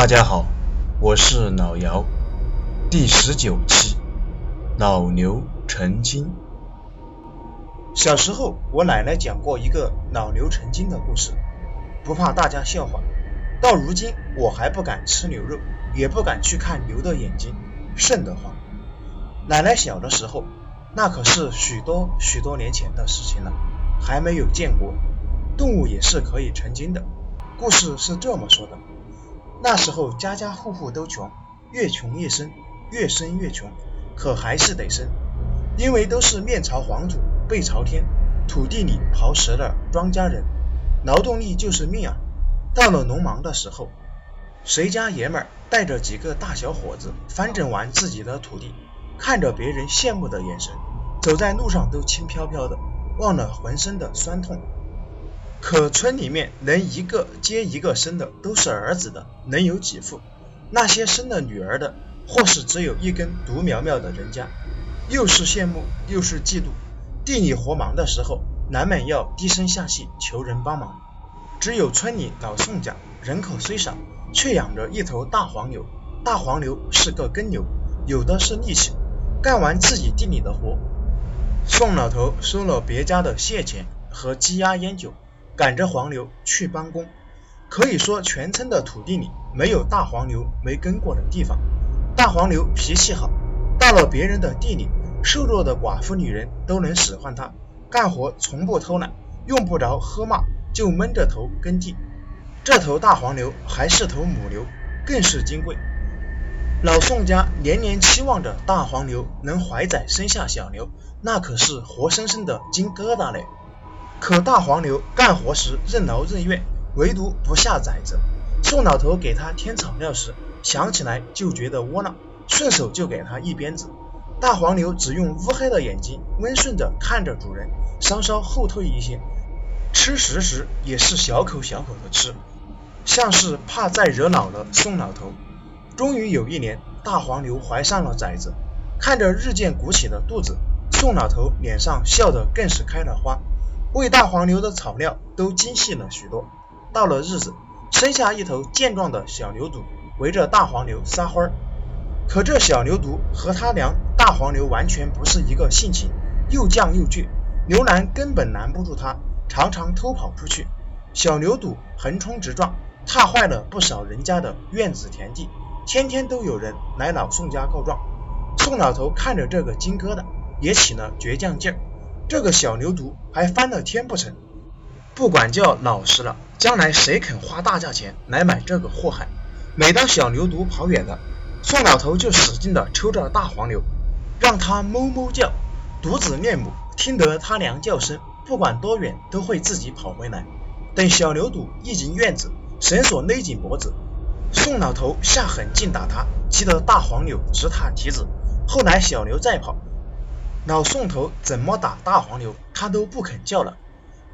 大家好，我是老姚，第十九期，老牛成精。小时候，我奶奶讲过一个老牛成精的故事，不怕大家笑话。到如今，我还不敢吃牛肉，也不敢去看牛的眼睛，瘆得慌。奶奶小的时候，那可是许多许多年前的事情了，还没有见过动物也是可以成精的。故事是这么说的。那时候家家户户都穷，越穷越生，越生越穷，可还是得生，因为都是面朝黄土背朝天，土地里刨食的庄稼人，劳动力就是命啊。到了农忙的时候，谁家爷们儿带着几个大小伙子翻整完自己的土地，看着别人羡慕的眼神，走在路上都轻飘飘的，忘了浑身的酸痛。可村里面能一个接一个生的都是儿子的，能有几户？那些生了女儿的，或是只有一根独苗苗的人家，又是羡慕又是嫉妒。地里活忙的时候，难免要低声下气求人帮忙。只有村里老宋家人口虽少，却养着一头大黄牛。大黄牛是个耕牛，有的是力气。干完自己地里的活，宋老头收了别家的谢钱和鸡鸭烟酒。赶着黄牛去帮工，可以说全村的土地里没有大黄牛没耕过的地方。大黄牛脾气好，到了别人的地里，瘦弱的寡妇女人都能使唤他，干活从不偷懒，用不着喝骂就闷着头耕地。这头大黄牛还是头母牛，更是金贵。老宋家年年期望着大黄牛能怀崽生下小牛，那可是活生生的金疙瘩嘞。可大黄牛干活时任劳任怨，唯独不下崽子。宋老头给他添草料时，想起来就觉得窝囊，顺手就给他一鞭子。大黄牛只用乌黑的眼睛温顺着看着主人，稍稍后退一些，吃食时也是小口小口的吃，像是怕再惹恼了宋老头。终于有一年，大黄牛怀上了崽子，看着日渐鼓起的肚子，宋老头脸上笑得更是开了花。喂大黄牛的草料都精细了许多。到了日子，生下一头健壮的小牛犊，围着大黄牛撒欢儿。可这小牛犊和他娘大黄牛完全不是一个性情，又犟又倔，牛栏根本拦不住它，常常偷跑出去。小牛犊横冲直撞，踏坏了不少人家的院子田地，天天都有人来老宋家告状。宋老头看着这个金疙瘩，也起了倔强劲儿。这个小牛犊还翻了天不成？不管叫老实了，将来谁肯花大价钱来买这个祸害？每当小牛犊跑远了，宋老头就使劲的抽着大黄牛，让它哞哞叫。独子恋母，听得它娘叫声，不管多远都会自己跑回来。等小牛犊一进院子，绳索勒紧脖子，宋老头下狠劲打它，急得大黄牛直踏蹄子。后来小牛再跑。老宋头怎么打大黄牛，他都不肯叫了，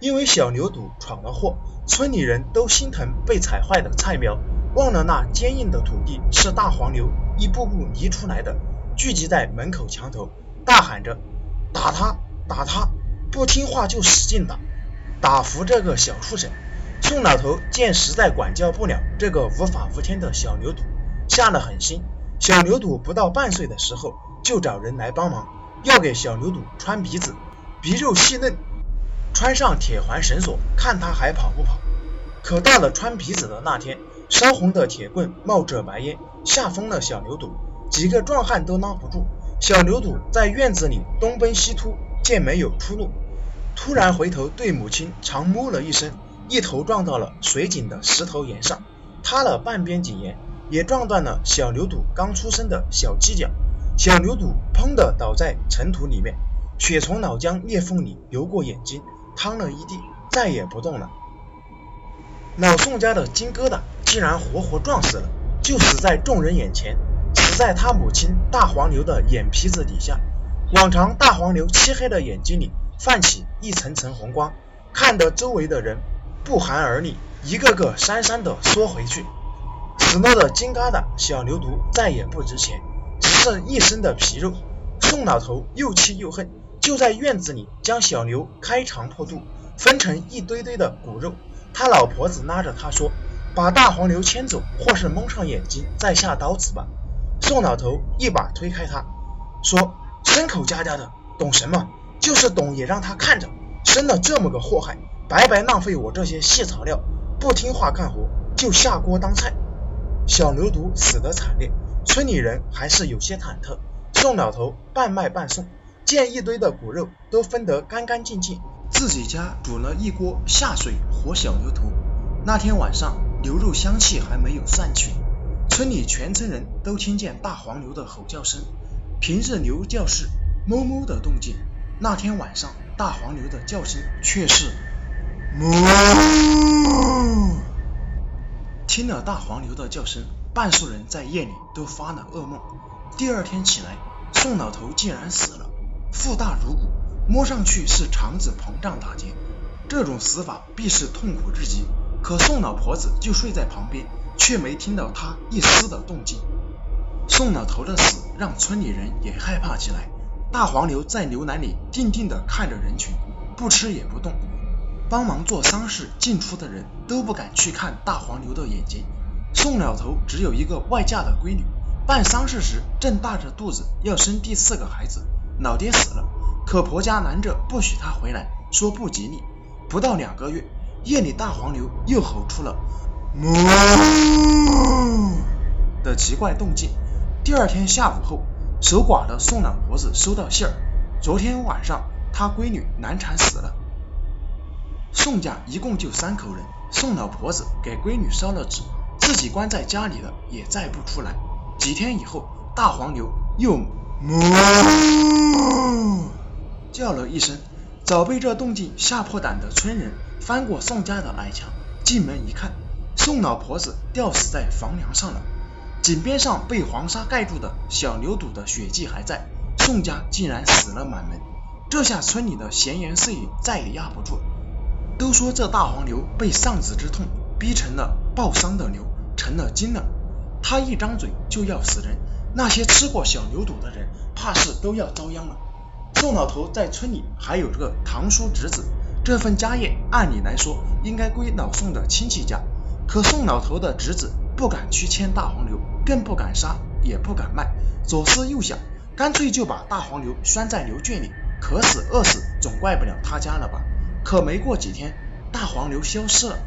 因为小牛犊闯了祸，村里人都心疼被踩坏的菜苗，忘了那坚硬的土地是大黄牛一步步犁出来的，聚集在门口墙头，大喊着打他，打他，不听话就使劲打，打服这个小畜生。宋老头见实在管教不了这个无法无天的小牛犊，下了狠心，小牛犊不到半岁的时候就找人来帮忙。要给小牛犊穿鼻子，鼻肉细嫩，穿上铁环绳索，看他还跑不跑。可到了穿鼻子的那天，烧红的铁棍冒着白烟，吓疯了小牛犊，几个壮汉都拉不住。小牛犊在院子里东奔西突，见没有出路，突然回头对母亲长哞了一声，一头撞到了水井的石头岩上，塌了半边井沿，也撞断了小牛犊刚出生的小犄角。小牛犊砰的倒在尘土里面，血从脑浆裂缝里流过眼睛，淌了一地，再也不动了。老宋家的金疙瘩竟然活活撞死了，就死在众人眼前，死在他母亲大黄牛的眼皮子底下。往常大黄牛漆黑的眼睛里泛起一层层红光，看得周围的人不寒而栗，一个个姗姗的缩回去。死了的金疙瘩小牛犊再也不值钱。剩一身的皮肉，宋老头又气又恨，就在院子里将小牛开肠破肚，分成一堆堆的骨肉。他老婆子拉着他说：“把大黄牛牵走，或是蒙上眼睛再下刀子吧。宋老头一把推开他，说：“牲口家家的，懂什么？就是懂也让他看着，生了这么个祸害，白白浪费我这些细草料，不听话干活就下锅当菜。”小牛犊死得惨烈，村里人还是有些忐忑。宋老头半卖半送，见一堆的骨肉都分得干干净净，自己家煮了一锅下水活小牛头。那天晚上，牛肉香气还没有散去，村里全村人都听见大黄牛的吼叫声。平日牛叫是哞哞的动静，那天晚上大黄牛的叫声却是哞。听了大黄牛的叫声，半数人在夜里都发了噩梦。第二天起来，宋老头竟然死了，腹大如鼓，摸上去是肠子膨胀打结，这种死法必是痛苦至极。可宋老婆子就睡在旁边，却没听到他一丝的动静。宋老头的死让村里人也害怕起来。大黄牛在牛栏里定定地看着人群，不吃也不动。帮忙做丧事进出的人都不敢去看大黄牛的眼睛。宋老头只有一个外嫁的闺女，办丧事时正大着肚子要生第四个孩子，老爹死了，可婆家拦着不许她回来，说不吉利。不到两个月，夜里大黄牛又吼出了的奇怪动静。第二天下午后，守寡的宋老婆子收到信儿，昨天晚上她闺女难产死了。宋家一共就三口人，宋老婆子给闺女烧了纸，自己关在家里了，也再不出来。几天以后，大黄牛又哞叫了一声，早被这动静吓破胆的村人翻过宋家的矮墙，进门一看，宋老婆子吊死在房梁上了，井边上被黄沙盖住的小牛肚的血迹还在，宋家竟然死了满门。这下村里的闲言碎语再也压不住。都说这大黄牛被丧子之痛逼成了抱丧的牛，成了精了。他一张嘴就要死人，那些吃过小牛肚的人怕是都要遭殃了。宋老头在村里还有个堂叔侄子，这份家业按理来说应该归老宋的亲戚家，可宋老头的侄子不敢去牵大黄牛，更不敢杀，也不敢卖。左思右想，干脆就把大黄牛拴在牛圈里，渴死饿死总怪不了他家了吧。可没过几天，大黄牛消失了，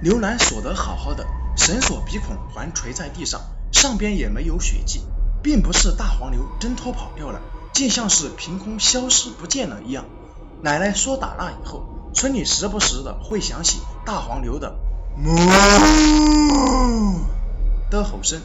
牛栏锁得好好的，绳索鼻孔还垂在地上，上边也没有血迹，并不是大黄牛挣脱跑掉了，竟像是凭空消失不见了一样。奶奶说打那以后，村里时不时的会响起大黄牛的哞的吼声，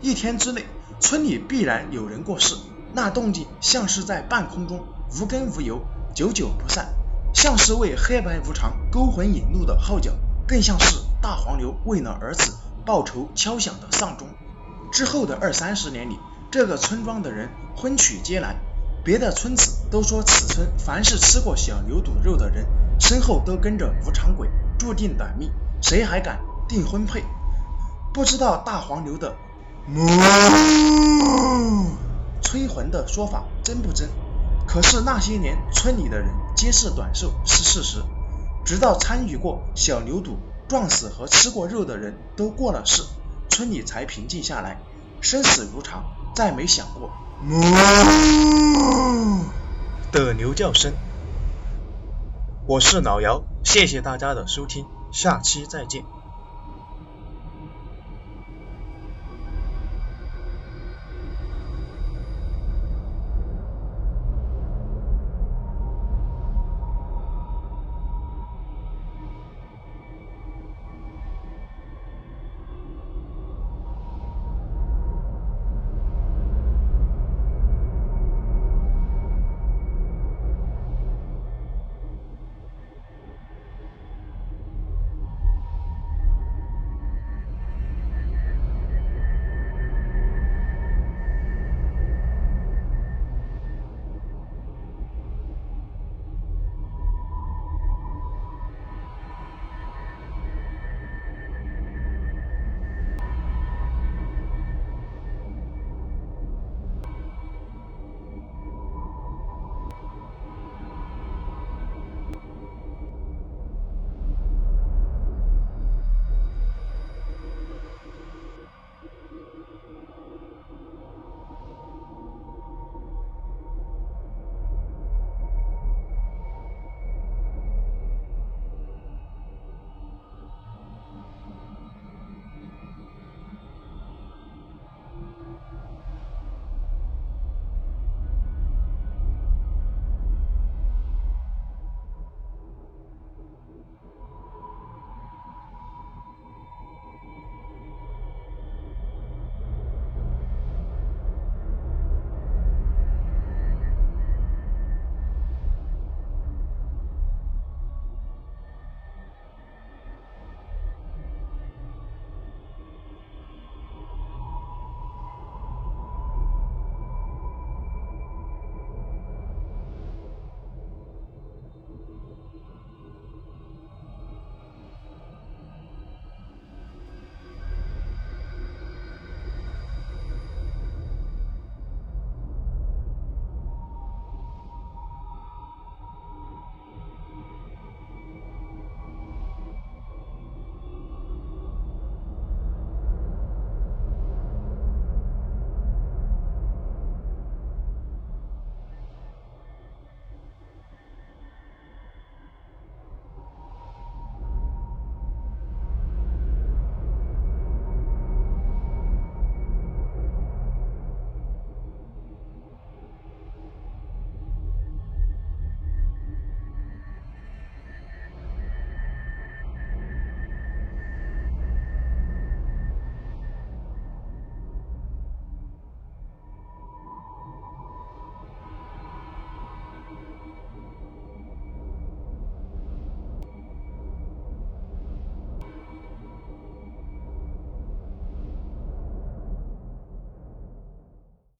一天之内，村里必然有人过世，那动静像是在半空中无根无由，久久不散。像是为黑白无常勾魂引路的号角，更像是大黄牛为了儿子报仇敲响的丧钟。之后的二三十年里，这个村庄的人婚娶皆难，别的村子都说此村凡是吃过小牛肚肉的人，身后都跟着无常鬼，注定短命，谁还敢订婚配？不知道大黄牛的催魂的说法真不真？可是那些年，村里的人皆是短寿是事实。直到参与过小牛肚撞死和吃过肉的人都过了世，村里才平静下来。生死如常，再没想过 的牛叫声。我是老姚，谢谢大家的收听，下期再见。